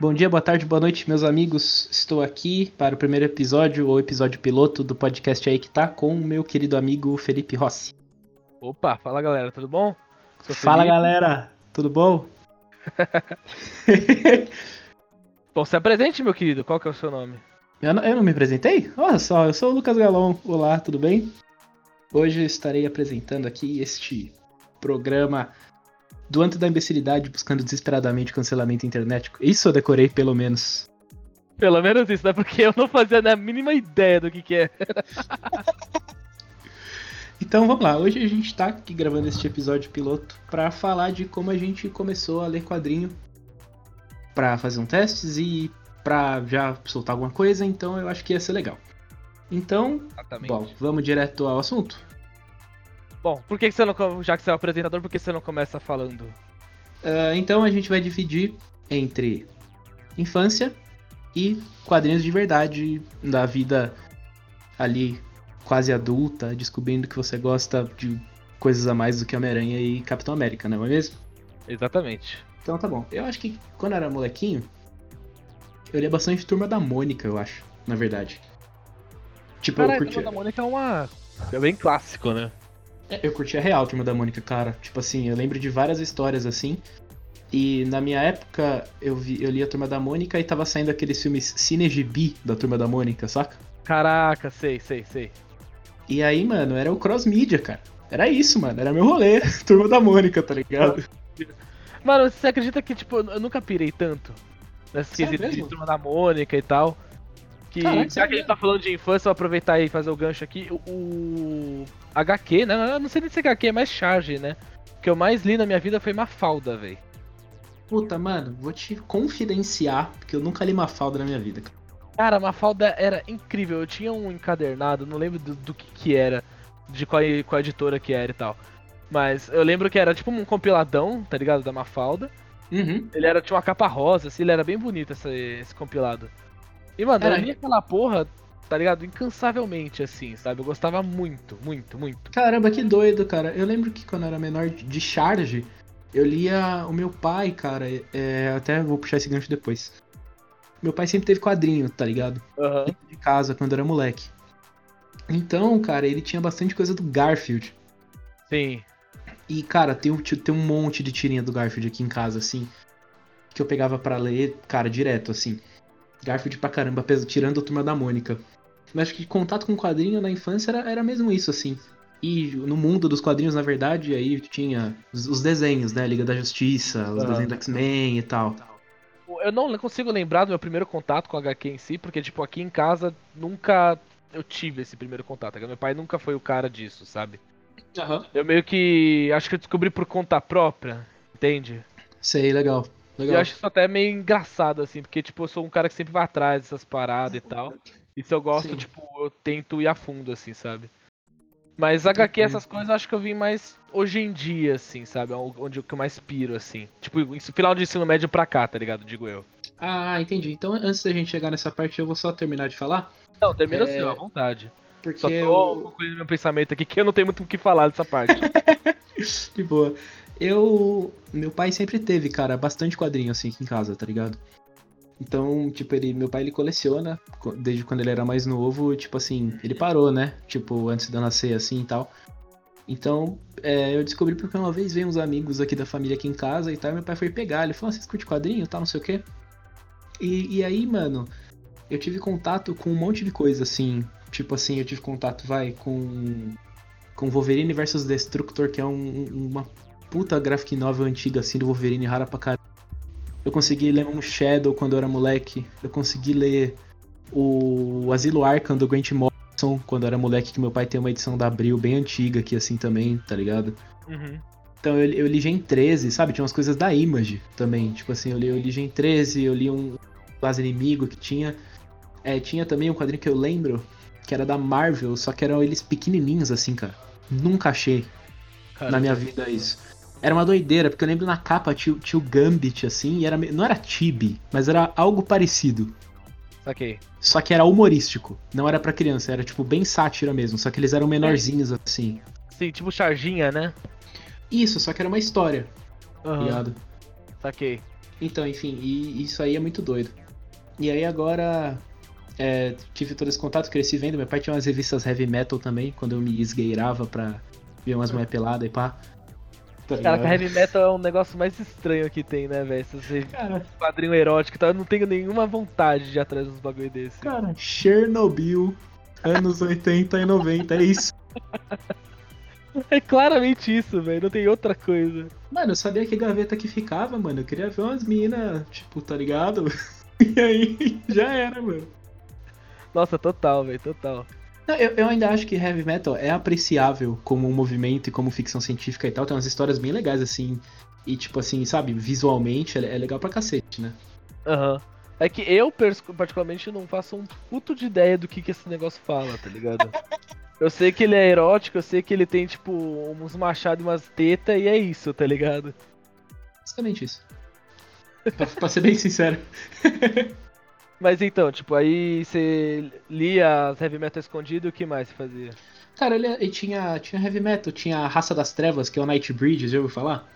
Bom dia, boa tarde, boa noite, meus amigos. Estou aqui para o primeiro episódio, ou episódio piloto do podcast aí que tá, com o meu querido amigo Felipe Rossi. Opa, fala galera, tudo bom? Fala galera, tudo bom? bom, se apresente, meu querido, qual que é o seu nome? Eu não, eu não me apresentei? Olha só, eu sou o Lucas Galon. Olá, tudo bem? Hoje estarei apresentando aqui este programa do Anto da Imbecilidade buscando desesperadamente cancelamento internet. Isso eu decorei, pelo menos. Pelo menos isso, né? Porque eu não fazia a mínima ideia do que, que é. então vamos lá, hoje a gente tá aqui gravando este episódio piloto para falar de como a gente começou a ler quadrinho para fazer um testes e pra já soltar alguma coisa, então eu acho que ia ser legal. Então, Exatamente. bom, vamos direto ao assunto? Bom, por que você não, já que você é o apresentador, por que você não começa falando? Uh, então a gente vai dividir entre infância e quadrinhos de verdade da vida ali quase adulta, descobrindo que você gosta de coisas a mais do que Homem-Aranha e Capitão América, não é mesmo? Exatamente. Então tá bom. Eu acho que quando eu era molequinho, eu lia bastante Turma da Mônica, eu acho, na verdade. Tipo, Caraca, eu curti... Turma da Mônica é uma. É bem clássico, né? É, eu curti a real Turma da Mônica, cara. Tipo assim, eu lembro de várias histórias assim. E na minha época, eu, vi, eu li a Turma da Mônica e tava saindo aqueles filmes Cinegibi da Turma da Mônica, saca? Caraca, sei, sei, sei. E aí, mano, era o cross media, cara. Era isso, mano. Era meu rolê. Turma da Mônica, tá ligado? Mano, você acredita que, tipo, eu nunca pirei tanto? nessa quesito de turma da Mônica e tal. Que Caraca, já que a gente tá falando de infância, vou aproveitar e fazer o gancho aqui. O, o HQ, né? Eu não sei nem se HQ é mais charge, né? O que eu mais li na minha vida foi Mafalda, velho. Puta, mano, vou te confidenciar, porque eu nunca li Mafalda na minha vida. Cara, Mafalda era incrível. Eu tinha um encadernado, não lembro do, do que que era, de qual, qual editora que era e tal. Mas eu lembro que era tipo um compiladão, tá ligado? Da Mafalda. Uhum. Ele era, tinha uma capa rosa, assim, ele era bem bonito esse, esse compilado. E, mano, era... eu li aquela porra, tá ligado? Incansavelmente, assim, sabe? Eu gostava muito, muito, muito. Caramba, que doido, cara. Eu lembro que quando eu era menor de charge, eu lia o meu pai, cara. É, até vou puxar esse gancho depois. Meu pai sempre teve quadrinho, tá ligado? Uhum. De casa, quando era moleque. Então, cara, ele tinha bastante coisa do Garfield. Sim. E, cara, tem, tem um monte de tirinha do Garfield aqui em casa, assim. Que eu pegava para ler, cara, direto, assim. Garfield pra caramba, tirando a turma da Mônica. Mas acho que contato com quadrinho na infância era, era mesmo isso, assim. E no mundo dos quadrinhos, na verdade, aí tinha os, os desenhos, né? Liga da Justiça, os desenhos do X-Men e tal. Eu não consigo lembrar do meu primeiro contato com a HQ em si, porque, tipo, aqui em casa nunca eu tive esse primeiro contato. Meu pai nunca foi o cara disso, sabe? Uhum. Eu meio que. Acho que eu descobri por conta própria, entende? Sei, legal. Legal. eu acho isso até meio engraçado, assim, porque, tipo, eu sou um cara que sempre vai atrás dessas paradas e tal. E se eu gosto, Sim. tipo, eu tento ir a fundo, assim, sabe? Mas HQ, essas coisas, eu acho que eu vim mais hoje em dia, assim, sabe? Onde eu mais piro, assim. Tipo, final de ensino médio pra cá, tá ligado? Digo eu. Ah, entendi. Então, antes da gente chegar nessa parte, eu vou só terminar de falar. Não, termina é... assim, à vontade. Porque Só tô eu... concluindo meu pensamento aqui que eu não tenho muito o que falar dessa parte. de boa. Eu. Meu pai sempre teve, cara, bastante quadrinho assim aqui em casa, tá ligado? Então, tipo, ele, meu pai ele coleciona desde quando ele era mais novo, tipo assim, ele parou, né? Tipo, antes de eu nascer assim e tal. Então, é, eu descobri porque uma vez veio uns amigos aqui da família aqui em casa e tal, e meu pai foi pegar, ele falou, ah, vocês curtem quadrinho tal, não sei o quê. E, e aí, mano, eu tive contato com um monte de coisa, assim, Tipo assim, eu tive contato, vai, com. Com Wolverine vs Destructor, que é um, uma puta graphic novel antiga, assim, do Wolverine, rara pra caralho. Eu consegui ler um Shadow quando eu era moleque. Eu consegui ler o Asilo Arkham do Grant Morrison quando eu era moleque, que meu pai tem uma edição da Abril bem antiga aqui, assim, também, tá ligado? Uhum. Então eu, eu li Gen 13, sabe? Tinha umas coisas da Image também. Tipo assim, eu li, eu li Gen 13, eu li um Quase Inimigo que tinha. É, tinha também um quadrinho que eu lembro, que era da Marvel, só que eram eles pequenininhos assim, cara. Nunca achei Caramba. na minha vida isso. Era uma doideira, porque eu lembro na capa tinha, tinha o Gambit, assim, e era, não era Tibi, mas era algo parecido. Ok. Só que era humorístico, não era pra criança, era tipo bem sátira mesmo, só que eles eram menorzinhos assim. Sim, tipo charginha, né? Isso, só que era uma história, tá ligado? Saquei. Então, enfim, e isso aí é muito doido. E aí agora é, tive todo esse contato, cresci vendo. Meu pai tinha umas revistas heavy metal também, quando eu me esgueirava pra ver umas mulheres peladas e pá. Tá Cara, ligado? heavy metal é um negócio mais estranho que tem, né, velho? Cara, quadrinho erótico e tal. Eu não tenho nenhuma vontade de ir atrás dos bagulho desse. cara, Chernobyl, anos 80 e 90, é isso. É claramente isso, velho. Não tem outra coisa. Mano, eu sabia que gaveta que ficava, mano. Eu queria ver umas minas, tipo, tá ligado? E aí, já era, mano. Nossa, total, velho, total. Eu, eu ainda acho que heavy metal é apreciável como um movimento e como ficção científica e tal. Tem umas histórias bem legais, assim. E, tipo assim, sabe, visualmente é, é legal pra cacete, né? Aham. É que eu, particularmente, não faço um puto de ideia do que, que esse negócio fala, tá ligado? eu sei que ele é erótico, eu sei que ele tem, tipo, uns machados e umas tetas, e é isso, tá ligado? Basicamente isso. pra, pra ser bem sincero. Mas então, tipo, aí você lia as heavy metal escondido e o que mais você fazia? Cara, ele, ele tinha, tinha heavy metal, tinha a Raça das Trevas, que é o Nightbreed, já ouviu falar?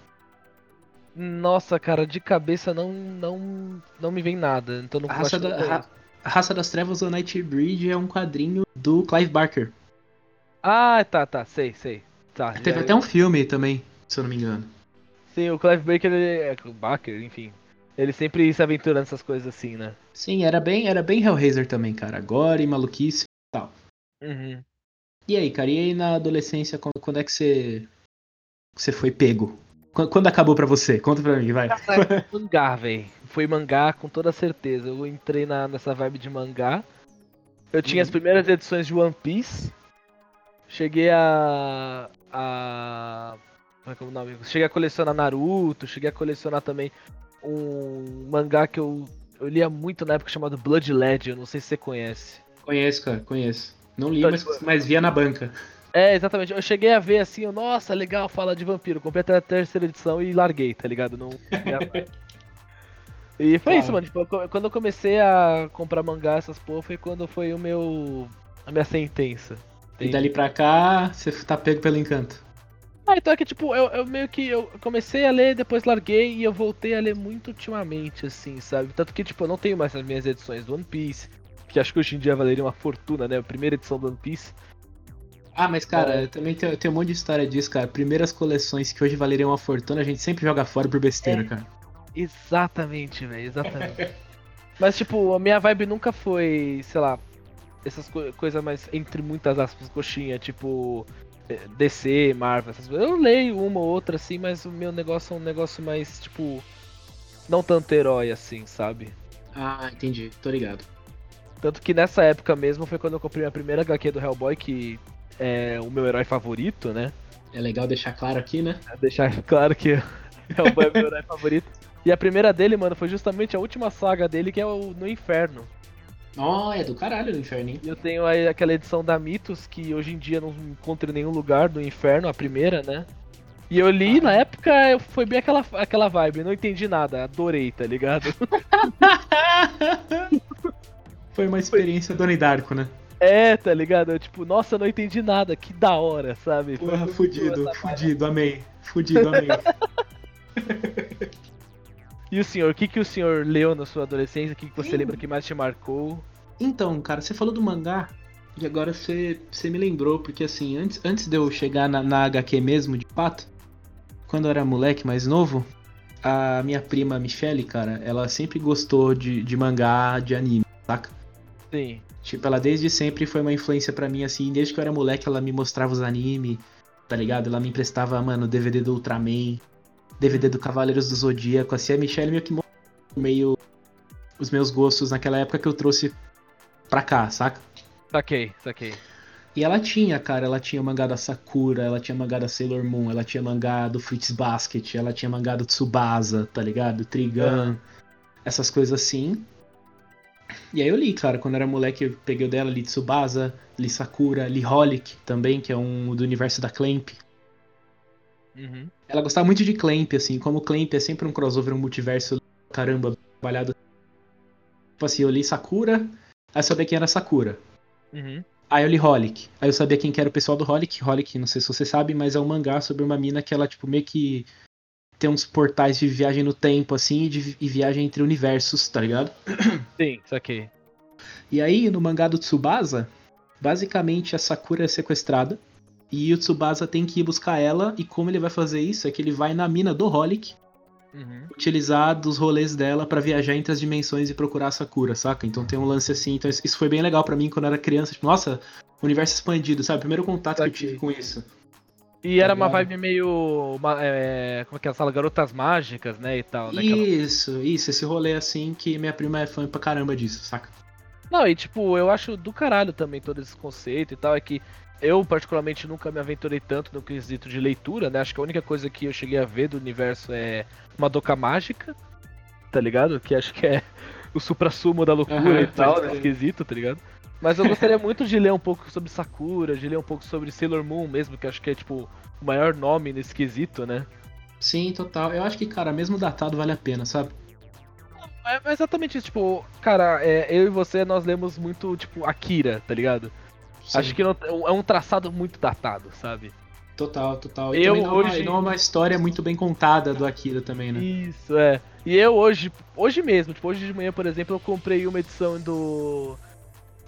Nossa, cara, de cabeça não não não me vem nada. Então não A Raça, da. Ra- a Raça das Trevas, o Nightbreed, é um quadrinho do Clive Barker. Ah, tá, tá, sei, sei. Tá, Teve já- até um filme também, se eu não me engano. Sim, o Clive Baker, ele é. Baker, enfim. Ele sempre se aventura nessas coisas assim, né? Sim, era bem, era bem Hellraiser também, cara. Agora e maluquice e tal. Uhum. E aí, cara, e aí na adolescência, quando, é que você. Você foi pego? Quando, acabou pra você? Conta pra mim, vai. mangá, velho. Foi mangá com toda certeza. Eu entrei na, nessa vibe de mangá. Eu tinha as Uhum. primeiras edições de One Piece. Cheguei a. a. Como é que é o nome? Cheguei a colecionar Naruto, cheguei a colecionar também um mangá que eu, eu lia muito na época chamado Blood Legend, não sei se você conhece. Conheço, cara, conheço. Não li, Então, mas, tipo- mas via na banca. É, exatamente. Eu cheguei a ver assim, eu, nossa, legal, fala de vampiro. Comprei até a terceira edição e larguei, tá ligado? Não. e foi Cara. isso, mano. Tipo, quando eu comecei a comprar mangá, essas porra, foi quando foi o meu. a minha sentença. E dali pra cá, você tá pego pelo encanto. Ah, então é que, tipo, eu, eu meio que eu comecei a ler, depois larguei e eu voltei a ler muito ultimamente, assim, sabe? Tanto que, tipo, eu não tenho mais as minhas edições do One Piece, que acho que hoje em dia valeria uma fortuna, né? A primeira edição do One Piece. Ah, mas cara, É. eu também tem, tem um monte de história disso, cara. Primeiras coleções que hoje valeriam uma fortuna, a gente sempre joga fora por besteira, É. cara. Exatamente, velho, exatamente. Mas, tipo, a minha vibe nunca foi, sei lá, essas co coisas mais, entre muitas aspas, coxinha, tipo, DC, Marvel, essas coisas. Eu leio uma ou outra, assim, mas o meu negócio é um negócio mais, tipo, não tanto herói, assim, sabe? Ah, entendi, tô ligado. Tanto que nessa época mesmo foi quando eu comprei a primeira HQ do Hellboy, que é o meu herói favorito, né? É legal deixar claro aqui, né? Pra deixar claro que Hellboy é meu herói favorito. E a primeira dele, mano, foi justamente a última saga dele, que é o No Inferno. Ó, é do caralho no inferno, E eu tenho aí aquela edição da Mitos, que hoje em dia não encontro em nenhum lugar do Inferno, a primeira, né? E eu li, na época, foi bem aquela, aquela vibe, não entendi nada, adorei, tá ligado? Foi uma experiência Doni Darko, né? É, tá ligado? Eu, tipo, nossa, não entendi nada, que da hora, sabe? Porra, fudido, fudido, amei. Fudido, amei. E o senhor, o que, que o senhor leu na sua adolescência? O que, que você Sim. lembra que mais te marcou? Então, cara, você falou do mangá e agora você, você me lembrou, porque assim, antes, antes de eu chegar na, na HQ mesmo, de fato, quando eu era moleque mais novo, a minha prima Michelle, cara, ela sempre gostou de, de mangá, de anime, saca? Sim. Tipo, ela desde sempre foi uma influência pra mim, assim, desde que eu era moleque ela me mostrava os anime, tá ligado? Ela me emprestava, mano, DVD do Ultraman, DVD do Cavaleiros do Zodíaco, assim, a Michelle meio que meio os meus gostos naquela época que eu trouxe pra cá, saca? Saquei, saquei. E ela tinha, cara, ela tinha mangá da Sakura, ela tinha mangá da Sailor Moon, ela tinha mangá do Fruits Basket, ela tinha mangá do Tsubasa, tá ligado? Trigun, essas coisas assim. E aí eu li, cara, quando era moleque eu peguei o dela, li Tsubasa, li Sakura, li Holic também, que é um do universo da Clamp. Uhum. Ela gostava muito de Clamp, assim, como Clamp é sempre um crossover, um multiverso, caramba, trabalhado. Tipo assim, eu li Sakura, Aí eu sabia quem era Sakura. Uhum. Aí eu li Holic. Aí eu sabia quem que era o pessoal do Holic. Holic, não sei se você sabe, mas é um mangá sobre uma mina que ela, tipo, meio que tem uns portais de viagem no tempo, assim, e, de, e viagem entre universos, tá ligado? Sim, saquei. E aí, no mangá do Tsubasa, basicamente a Sakura é sequestrada. E o Tsubasa tem que ir buscar ela. E como ele vai fazer isso? É que ele vai na mina do Holic Uhum. utilizar dos rolês dela pra viajar entre as dimensões e procurar a Sakura, saca? Então tem um lance assim. Então isso foi bem legal pra mim quando eu era criança. Tipo, nossa, universo expandido, sabe? Primeiro contato que eu tive com isso. E era uma vibe meio. uma- é, como é que é? Aquela Garotas Mágicas, né? E tal, né? Aquela- Isso, isso, esse rolê assim que minha prima é fã pra caramba disso, saca? Não, e tipo, eu acho do caralho também todo esse conceito e tal. É que eu, particularmente, nunca me aventurei tanto no quesito de leitura, né? Acho que a única coisa que eu cheguei a ver do universo é uma doca mágica, tá ligado? Que acho que é o supra-sumo da loucura Aham, e tal, crer. quesito, tá ligado? Mas eu gostaria muito de ler um pouco sobre Sakura, de ler um pouco sobre Sailor Moon mesmo, que acho que é, tipo, o maior nome nesse quesito, né? Sim, total. Eu acho que, cara, mesmo datado vale a pena, sabe? É é exatamente isso, tipo, cara, é, eu e você, nós lemos muito, tipo, Akira, tá ligado? Acho Sim. que não- é um traçado muito datado, sabe? Total, total. E Eu não, é uma- hoje- não é uma história muito bem contada do Akira também, né? Isso, é. E eu hoje, hoje mesmo, tipo, hoje de manhã, por exemplo, eu comprei uma edição do.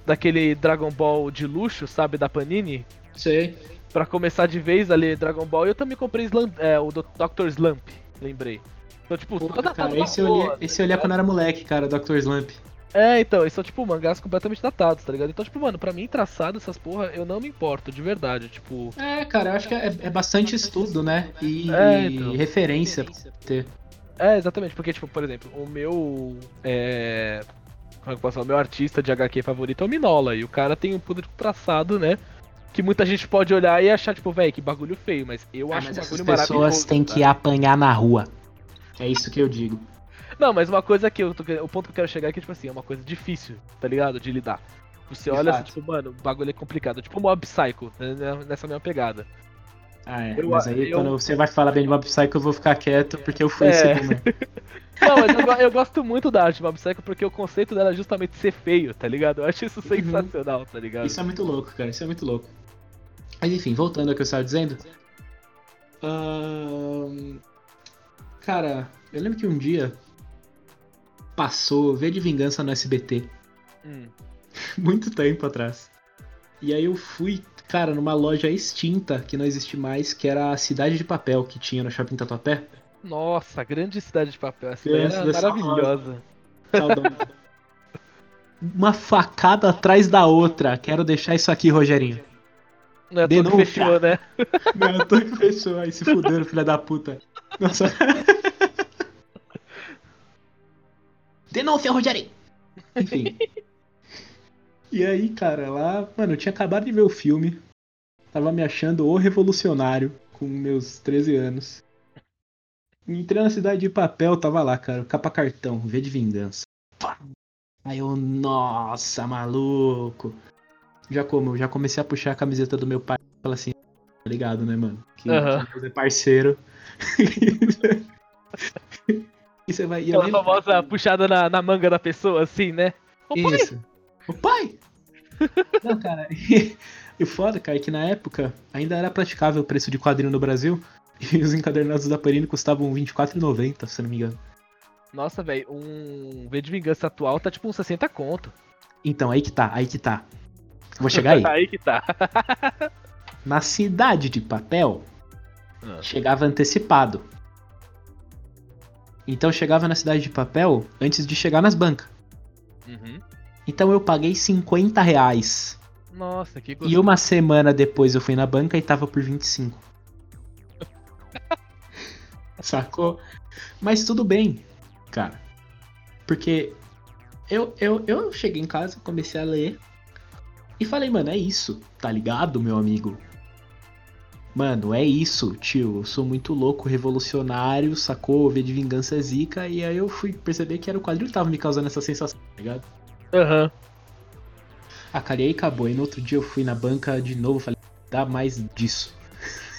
daquele Dragon Ball de luxo, sabe, da Panini, Sei. Pra começar de vez a ler Dragon Ball. E eu também comprei Slump, é, o Dr. Slump, lembrei. Então, tipo, Pô, toda cara, datado esse eu, boa, li, tá esse eu ligado? quando era moleque, cara, Dr. Slump. É, então, eles são, tipo, mangás completamente datados, tá ligado? Então, tipo, mano, pra mim, traçado essas porra, eu não me importo, de verdade, tipo... É, cara, eu acho que é, é bastante estudo, né? E, É, então. referência pra ter. É, exatamente, porque, tipo, por exemplo, o meu. É. Como é que eu posso falar? O meu artista de HQ favorito é o Minola. E o cara tem um puto traçado, né? Que muita gente pode olhar e achar, tipo, velho, que bagulho feio, mas eu Ah, acho mas um bagulho pessoas maravilhoso. têm tá? que apanhar na rua. É isso que eu digo. Não, mas uma coisa que eu tô O ponto que eu quero chegar é que, tipo assim, é uma coisa difícil, tá ligado? De lidar. Você olha assim, fato. tipo, mano, o bagulho é complicado. Tipo Mob Psycho, né, nessa mesma pegada. Ah, é. Eu- mas aí eu- quando você vai falar bem de Mob Psycho, eu vou ficar quieto, porque eu fui esse É. boomer. Não, mas eu, eu gosto muito da arte de Mob Psycho porque o conceito dela é justamente ser feio, tá ligado? Eu acho isso sensacional, tá ligado? Isso é muito louco, cara. Isso é muito louco. Mas enfim, voltando ao que eu estava dizendo. Ahn, Cara, eu lembro que um dia passou V de Vingança no SBT. Hum. muito tempo atrás. E aí eu fui, cara, numa loja extinta que não existe mais, que era a Cidade de Papel que tinha no Shopping Tatuapé. Nossa, grande cidade de papel. Essa Grande, era maravilhosa. Uma facada atrás da outra. Quero deixar isso aqui, Rogerinho. Não é Denúncia. fechou, né? Não, tô que fechou. Aí se fuderam, filha da puta. Nossa. Denúncia, Rogerinho. Enfim. E aí, cara, lá, mano, eu tinha acabado de ver o filme. Tava me achando o revolucionário com meus 13 anos. Entrei na cidade de papel, tava lá, cara, capa cartão, V de vingança. Pá. Aí eu, nossa, maluco. Já como, já comecei a puxar a camiseta do meu pai e falar assim, tá ligado, né, mano? Que, Deus é parceiro. e você vai. Aquela famosa puxada na, na manga da pessoa, assim, né? Ô, pai! Isso. O pai! Não, cara. E o foda, cara, é que na época ainda era praticável o preço de quadrinho no Brasil. E os encadernados da Panini custavam R$24,90, se não me engano. Nossa, velho, um V de vingança atual tá tipo uns 60 conto. Então, aí que tá, aí que tá. Vou chegar aí. aí que tá. Na cidade de papel, Ah. chegava antecipado. Então chegava na cidade de papel antes de chegar nas bancas. Uhum. Então eu paguei 50 reais. Nossa, que E gostoso. uma semana depois eu fui na banca e tava por 25. Sacou? Mas tudo bem, cara. Porque eu, eu, eu cheguei em casa, comecei a ler e falei, mano, é isso, tá ligado, meu amigo? Mano, é isso, tio. Eu sou muito louco, revolucionário, sacou? V de vingança é zica. E aí eu fui perceber que era o quadrinho que tava me causando essa sensação, tá ligado? Aham. Ah, cara, e aí acabou. E no outro dia eu fui na banca de novo, falei, dá mais disso.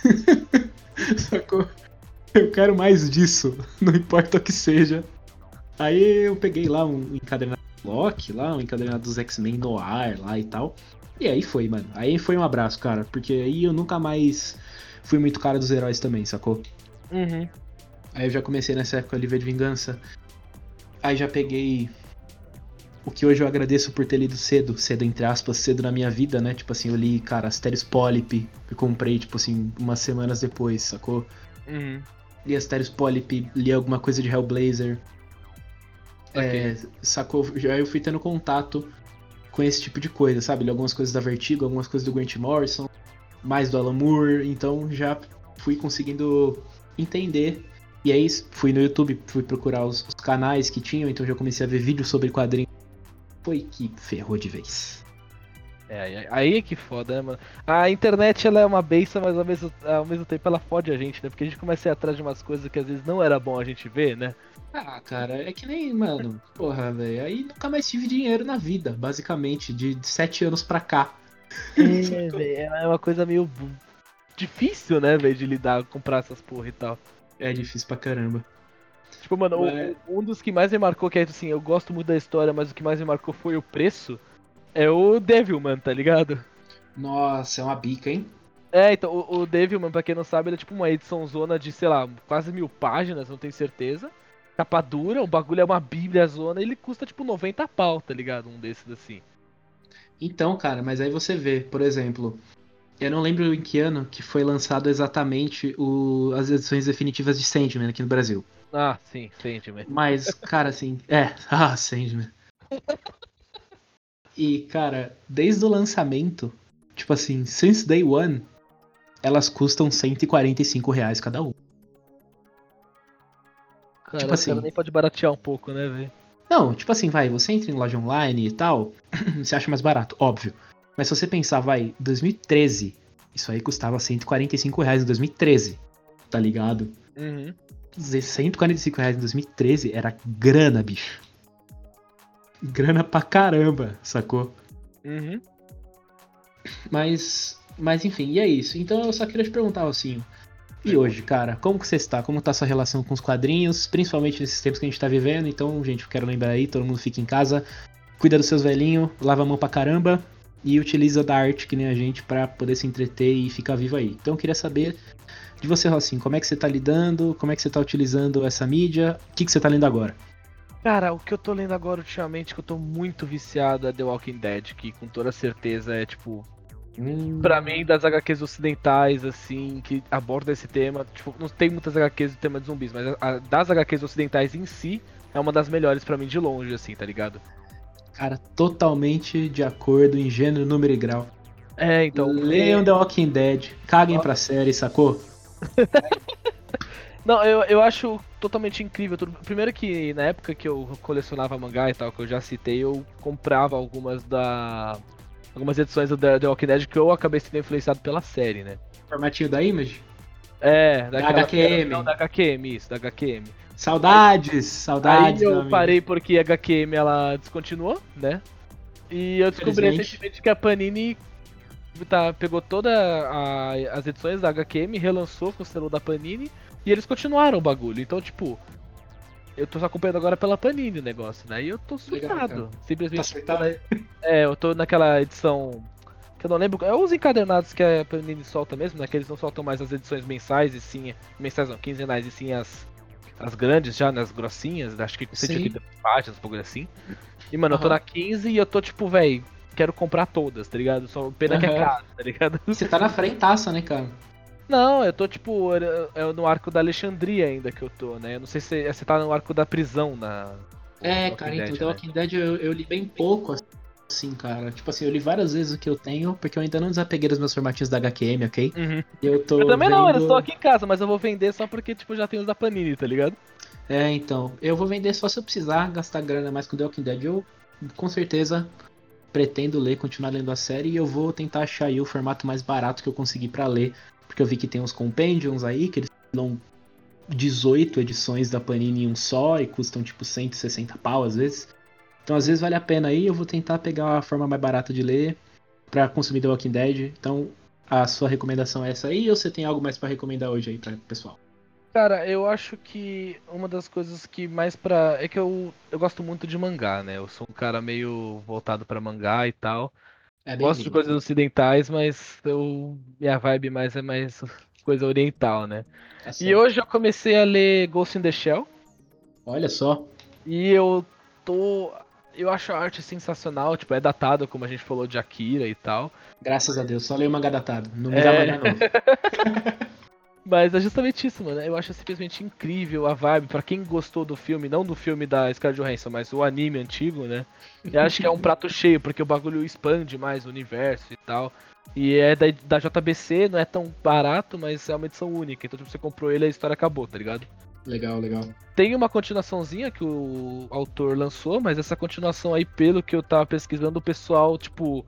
Sacou? Eu quero mais disso, não importa o que seja. Aí eu peguei lá um encadernado Deathlock lá, um encadernado dos X-Men no ar lá e tal. E aí foi, mano. Aí foi um abraço, cara. Porque aí eu nunca mais fui muito cara dos heróis também, sacou? Uhum. Aí eu já comecei nessa época ali ver de vingança. Aí já peguei o que hoje eu agradeço por ter lido cedo, cedo entre aspas, cedo na minha vida, né? Tipo assim, eu li, cara, Asterios Polyp, que comprei, tipo assim, umas semanas depois, sacou? Uhum. Li Asterios Polyp, li alguma coisa de Hellblazer. É, sacou? Já eu fui tendo contato com esse tipo de coisa, sabe? Li algumas coisas da Vertigo, algumas coisas do Grant Morrison, mais do Alan Moore, então já fui conseguindo entender. E aí fui no YouTube, fui procurar os, os canais que tinham, então já comecei a ver vídeos sobre quadrinhos. Foi que ferrou de vez. É, aí- é que foda, né, mano? A internet ela é uma benção, mas ao mesmo, ao mesmo tempo ela fode a gente, né? Porque a gente começa a ir atrás de umas coisas que às vezes não era bom a gente ver, né? Ah, cara, é que nem, mano, porra, velho. Aí nunca mais tive dinheiro na vida, basicamente, de sete anos pra cá. É, velho, é uma coisa meio difícil, né, velho, de lidar, comprar essas porra e tal. É difícil pra caramba. Tipo, mano, Mas- um dos que mais me marcou, que é assim, eu gosto muito da história, mas o que mais me marcou foi o preço, é o Devilman, tá ligado? Nossa, é uma bica, hein? É, então, o, o Devilman, pra quem não sabe, ele é tipo uma edição zona de, sei lá, quase mil páginas, não tenho certeza. Capa dura, o bagulho é uma bíblia zona, ele custa tipo 90 pau, tá ligado? Um desses assim. Então, cara, mas aí você vê, por exemplo, eu não lembro em que ano que foi lançado exatamente o, as edições definitivas de Sandman aqui no Brasil. Ah, sim, Sandman. Mas, cara, assim, é, ah, Sandman. E, cara, desde o lançamento, tipo assim, since day one, elas custam 145 reais cada um. Cara, Tipo assim- cara nem pode baratear um pouco, né, velho? Não, tipo assim, vai, você entra em loja online e tal, você acha mais barato, óbvio. Mas se você pensar, vai, 2013, isso aí custava 145 reais em 2013, tá ligado? Uhum. Dizer 145 reais em 2013 era grana, bicho. Grana pra caramba, sacou? Uhum. Mas, mas enfim, e é isso. Então eu só queria te perguntar, assim, e hoje, cara, como que você está? Como tá a sua relação com os quadrinhos, principalmente nesses tempos que a gente tá vivendo? Então, gente, eu quero lembrar aí, todo mundo fica em casa, cuida dos seus velhinhos, lava a mão pra caramba e utiliza da arte que nem a gente pra poder se entreter e ficar vivo aí. Então eu queria saber de você, Rossinho, como é que você tá lidando, como é que você tá utilizando essa mídia, o que, que você tá lendo agora? Cara, o que eu tô lendo agora ultimamente, que eu tô muito viciado, é The Walking Dead, que com toda certeza é tipo Pra mim, das HQs ocidentais, assim, que abordam esse tema, tipo, não tem muitas HQs do tema de zumbis, mas a, a- das HQs ocidentais em si, é uma das melhores pra mim de longe, assim, tá ligado? Cara, totalmente de acordo em gênero, número e grau. É, então. Leiam The Walking Dead, caguem pra série, sacou? Não, eu, eu acho totalmente incrível. tudo. Primeiro que na época que eu colecionava mangá e tal, que eu já citei, eu comprava algumas da. Algumas edições do The Walking Dead que eu acabei sendo influenciado pela série, né? Formatinho da Image? É, daquela HQM. Não, da HQM, isso, da HQM. Saudades, saudades. Aí eu amigo. parei porque a HQM ela descontinuou, né? E eu descobri recentemente que a Panini tá, pegou todas as edições da HQM, relançou com o selo da Panini e eles continuaram o bagulho. Então, tipo, eu tô acompanhando agora pela Panini o negócio, né? E eu tô surtado. Simplesmente. Tá surtado? É, eu tô naquela edição. Que eu não lembro. É os encadernados que a Panini solta mesmo, né? Que eles não soltam mais as edições mensais e sim. Mensais não, quinzenais e sim as. As grandes já, nas grossinhas, acho que com Sim. 180 páginas, um bagulho assim. E, mano, eu tô na 15 e eu tô tipo, véi, quero comprar todas, tá ligado? Só pena que é caro, tá ligado? Você tá na frentaça, né, cara? Não, eu tô tipo, é é no arco da Alexandria ainda que eu tô, né? Eu não sei se você tá no arco da prisão na. É, Walking cara, Dead, então The né? Walking Dead eu, eu li bem pouco, assim, cara. Tipo assim, eu li várias vezes o que eu tenho, porque eu ainda não desapeguei dos meus formatinhos da HQM, ok? Uhum. Eu tô Eu também não, vendo... eles estão aqui em casa, mas eu vou vender só porque, tipo, já tem os da Panini, tá ligado? É, então, eu vou vender só se eu precisar gastar grana mais com The Walking Dead. Eu, com certeza, pretendo ler, continuar lendo a série e eu vou tentar achar aí o formato mais barato que eu conseguir pra ler. Porque eu vi que tem uns compendiums aí, que eles dão 18 edições da Panini em um só e custam tipo 160 pau às vezes. Então às vezes vale a pena aí, eu vou tentar pegar a forma mais barata de ler pra consumir The Walking Dead. Então a sua recomendação é essa aí ou você tem algo mais pra recomendar hoje aí pra pessoal? Cara, eu acho que uma das coisas que mais pra. É que eu, eu gosto muito de mangá, né? Eu sou um cara meio voltado pra mangá e tal. É Gosto de coisas ocidentais, mas eu, minha vibe mais é mais coisa oriental, né? Tá E hoje eu comecei a ler Ghost in the Shell. Olha só. E eu tô. Eu acho a arte sensacional, tipo, é datado, como a gente falou de Akira e tal. Graças a Deus. Só leio mangá datado. Não me É. dá mangá novo. Mas é justamente isso, mano. Eu acho simplesmente incrível a vibe. Pra quem gostou do filme, não do filme da Scarlett Johansson, mas o anime antigo, né? Eu acho que é um prato cheio, porque o bagulho expande mais o universo e tal. E é da, da JBC, não é tão barato, mas é uma edição única. Então, tipo, você comprou ele e a história acabou, tá ligado? Legal, legal. Tem uma continuaçãozinha que o autor lançou, mas essa continuação aí, pelo que eu tava pesquisando, o pessoal, tipo,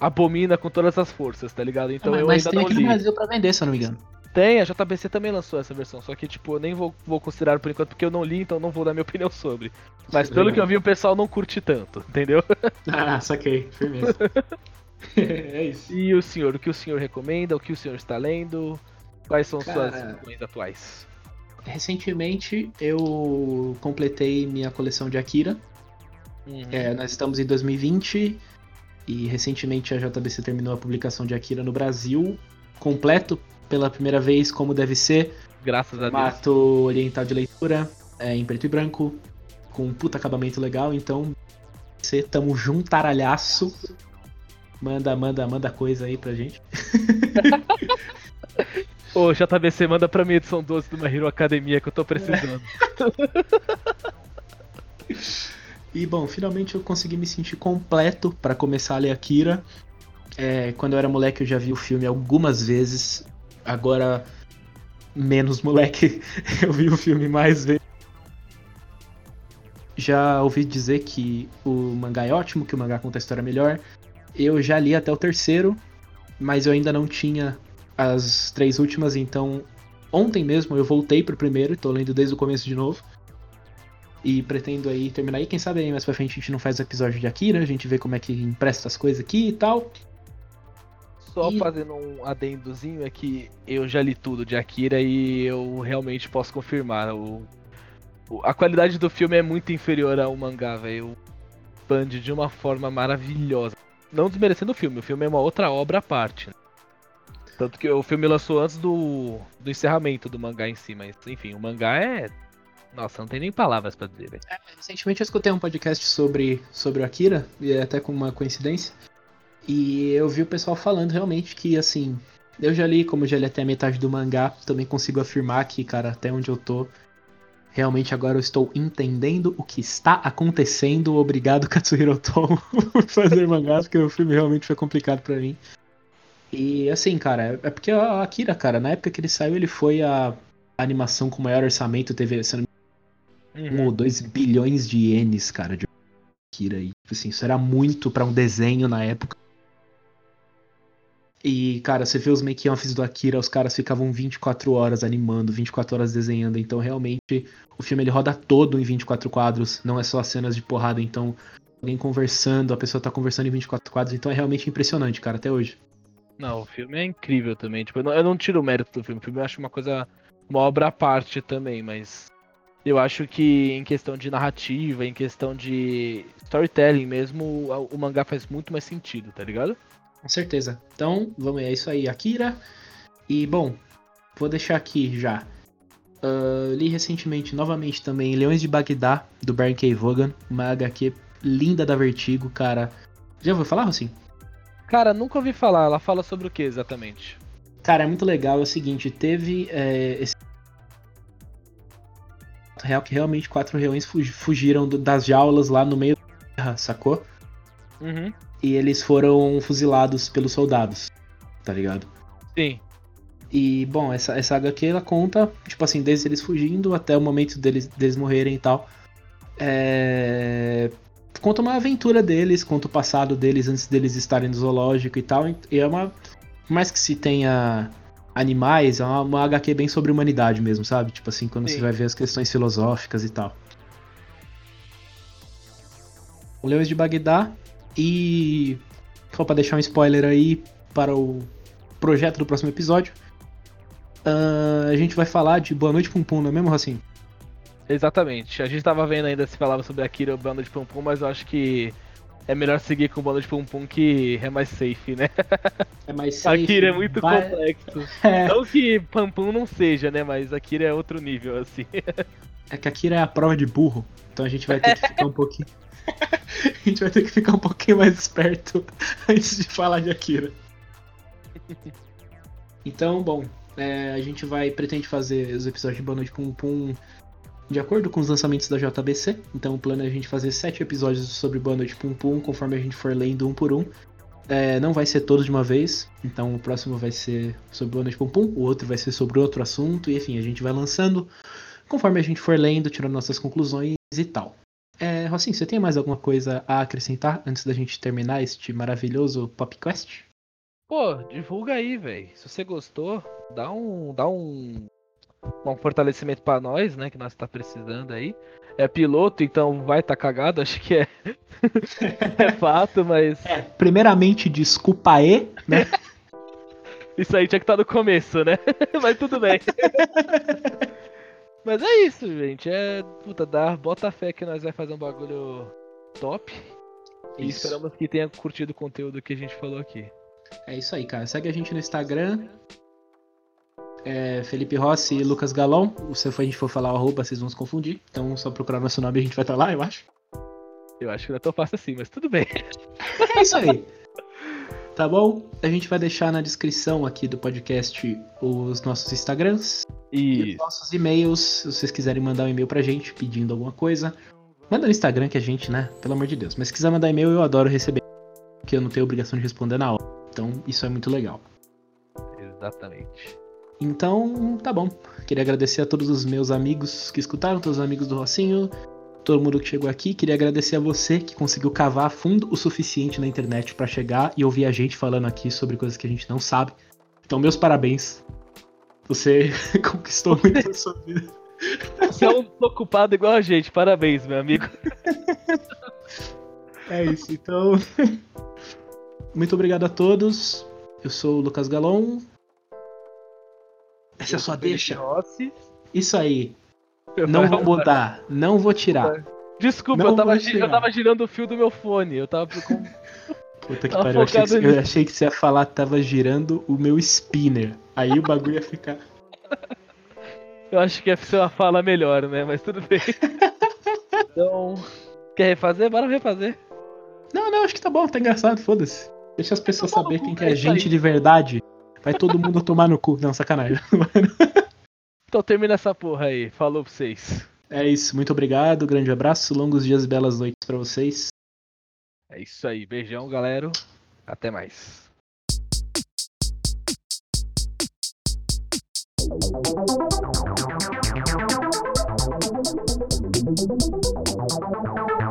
abomina com todas as forças, tá ligado? Então Ah, mas, eu mas ainda tem não aqui no li. Brasil pra vender, se eu não me engano. Tem, a JBC também lançou essa versão, só que, tipo, eu nem vou, vou considerar por enquanto porque eu não li, então não vou dar minha opinião sobre. Mas pelo que eu vi, o pessoal não curte tanto, entendeu? Ah, saquei. Firmeza. é isso. E o senhor, o que o senhor recomenda, o que o senhor está lendo? Quais são suas Cara, opiniões atuais? Recentemente eu completei minha coleção de Akira. Uhum. É, nós estamos em 2020 e recentemente a JBC terminou a publicação de Akira no Brasil, completo pela primeira vez, como deve ser, Graças a Deus. formato oriental de leitura, é, em preto e branco, com um puta acabamento legal, então você tamo juntaralhaço. Manda, manda, manda coisa aí pra gente. Ô, JBC, manda pra mim a edição 12 do My Hero Academia que eu tô precisando. E bom, finalmente eu consegui me sentir completo pra começar a ler Akira. É, quando eu era moleque eu já vi o filme algumas vezes. Agora, menos moleque, eu vi o filme mais vezes. Já ouvi dizer que o mangá é ótimo, que o mangá conta a história melhor. Eu já li até o terceiro, mas eu ainda não tinha as três últimas, então ontem mesmo eu voltei pro primeiro, tô lendo desde o começo de novo. E pretendo aí terminar aí. Quem sabe aí mais pra frente a gente não faz episódio de Akira, a gente vê como é que empresta as coisas aqui e tal. Só E- fazendo um adendozinho é que eu já li tudo de Akira e eu realmente posso confirmar. O, o- a qualidade do filme é muito inferior ao mangá, velho. Expande de uma forma maravilhosa. Não desmerecendo o filme, o filme é uma outra obra à parte. né? Tanto que o filme lançou antes do, do encerramento do mangá em si, mas enfim, o mangá é. Nossa, não tem nem palavras pra dizer, velho. Recentemente eu escutei um podcast sobre, sobre o Akira, e é até com uma coincidência. E eu vi o pessoal falando realmente que, assim, eu já li, como já li até a metade do mangá, também consigo afirmar que, cara, até onde eu tô, realmente agora eu estou entendendo o que está acontecendo. Obrigado, Katsuhiro Otomo, por fazer mangás, porque o filme realmente foi complicado pra mim. E assim, cara, é porque a Akira, cara, na época que ele saiu, ele foi a animação com maior orçamento, teve, se não um ou dois bilhões de ienes, cara, de Akira. E, tipo assim, isso era muito pra um desenho na época. E, cara, você vê os make-offs do Akira, os caras ficavam 24 horas animando, 24 horas desenhando. Então, realmente, o filme ele roda todo em 24 quadros, não é só cenas de porrada. Então, alguém conversando, a pessoa tá conversando em 24 quadros. Então, é realmente impressionante, cara, até hoje. Não, o filme é incrível também. Tipo, eu não, eu não tiro o mérito do filme. O filme eu acho uma coisa. Uma obra à parte também, mas. Eu acho que em questão de narrativa, em questão de storytelling mesmo, o, o mangá faz muito mais sentido, tá ligado? Com certeza. Então, vamos é isso aí, Akira. E, bom, vou deixar aqui já. Ah, li recentemente, novamente também, Leões de Bagdá, do Brian K. Vaughan. Uma HQ linda da Vertigo, cara. Já ouviu falar, Rossim? Cara, nunca ouvi falar. Ela fala sobre o que exatamente? Cara, é muito legal. É o seguinte, teve é, esse real que realmente quatro leões fugi- fugiram das jaulas lá no meio da terra, sacou? Uhum. E eles foram fuzilados pelos soldados, tá ligado? Sim. E, bom, essa, essa HQ ela conta, tipo assim, desde eles fugindo até o momento deles, deles morrerem e tal. É... Conta uma aventura deles, conta o passado deles antes deles estarem no zoológico e tal. E é uma. Por mais que se tenha animais, é uma, uma HQ bem sobre humanidade mesmo, sabe? Tipo assim, quando Sim. você vai ver as questões filosóficas e tal. O Leões de Bagdá e. Só pra deixar um spoiler aí para o projeto do próximo episódio. uh, a gente vai falar de Boa Noite Pum Pum, não é mesmo, Rocinho? Exatamente. A gente tava vendo ainda se falava sobre Akira ou Boa Noite Pum Pum, mas eu acho que é melhor seguir com Boa Noite Pum Pum que é mais safe, né? É mais safe. Akira é muito vai... complexo. É. Não que Pum Pum não seja, né? Mas Akira é outro nível, assim. É que Akira é a prova de burro, então a gente vai ter que ficar um pouquinho. a gente vai ter que ficar um pouquinho mais esperto antes de falar de Akira. Então, bom, é, a gente vai pretende fazer os episódios de Boa Noite Pum Pum de acordo com os lançamentos da JBC. Então o plano é a gente fazer sete episódios sobre Boa Noite Pum Pum, conforme a gente for lendo um por um. É, não vai ser todos de uma vez, então o próximo vai ser sobre Boa Noite Pum Pum, o outro vai ser sobre outro assunto, e enfim, a gente vai lançando conforme a gente for lendo, tirando nossas conclusões e tal. É, Rocinho, você tem mais alguma coisa a acrescentar antes da gente terminar este maravilhoso Pop Quest? Pô, divulga aí, velho. Se você gostou, dá um, dá um, um fortalecimento para nós, né, que nós tá precisando aí. É piloto, então vai tá cagado, acho que é, é fato, mas. É, primeiramente, desculpa aí, né? Isso aí tinha que estar tá no começo, né? mas tudo bem. Mas é isso, gente. É. Puta, dá, bota fé que nós vai fazer um bagulho top. E esperamos que tenha curtido o conteúdo que a gente falou aqui. É isso aí, cara. Segue a gente no Instagram. É Felipe Rossi e Lucas Galon. Se a gente for falar o arroba, vocês vão se confundir. Então, só procurar nosso nome e a gente vai estar lá, eu acho. Eu acho que não é tão fácil assim, mas tudo bem. É isso aí. Tá bom? A gente vai deixar na descrição aqui do podcast os nossos Instagrams e, e os nossos e-mails. Se vocês quiserem mandar um e-mail pra gente pedindo alguma coisa, manda no Instagram que a gente, né? Pelo amor de Deus. Mas se quiser mandar e-mail, eu adoro receber. Porque eu não tenho obrigação de responder na hora. Então, isso é muito legal. Exatamente. Então, tá bom. Queria agradecer a todos os meus amigos que escutaram, todos os amigos do Rocinho, todo mundo que chegou aqui. Queria agradecer a você que conseguiu cavar fundo o suficiente na internet para chegar e ouvir a gente falando aqui sobre coisas que a gente não sabe. Então, meus parabéns. Você conquistou muito a sua vida. Você é um ocupado igual a gente. Parabéns, meu amigo. É isso. Então, muito obrigado a todos. Eu sou o Lucas Galon. Essa é a sua deixa. Rossi. Isso aí. não vou mudar. Não vou tirar. Desculpa, eu tava, eu tava, girando o fio do meu fone. Eu tava com. Puta que pariu. Eu achei que, eu achei que você ia falar que tava girando o meu spinner. Aí o bagulho ia ficar. Eu acho que ia ser uma fala melhor, né? Mas tudo bem. Então. Quer refazer? Bora refazer. Não, não, acho que tá bom, tá engraçado, foda-se. Deixa as pessoas saber quem que é gente de verdade. Vai todo mundo tomar no cu. Não, sacanagem. então termina essa porra aí. Falou pra vocês. É isso. Muito obrigado. Grande abraço. Longos dias e belas noites para vocês. É isso aí. Beijão, galera. Até mais. Thank you.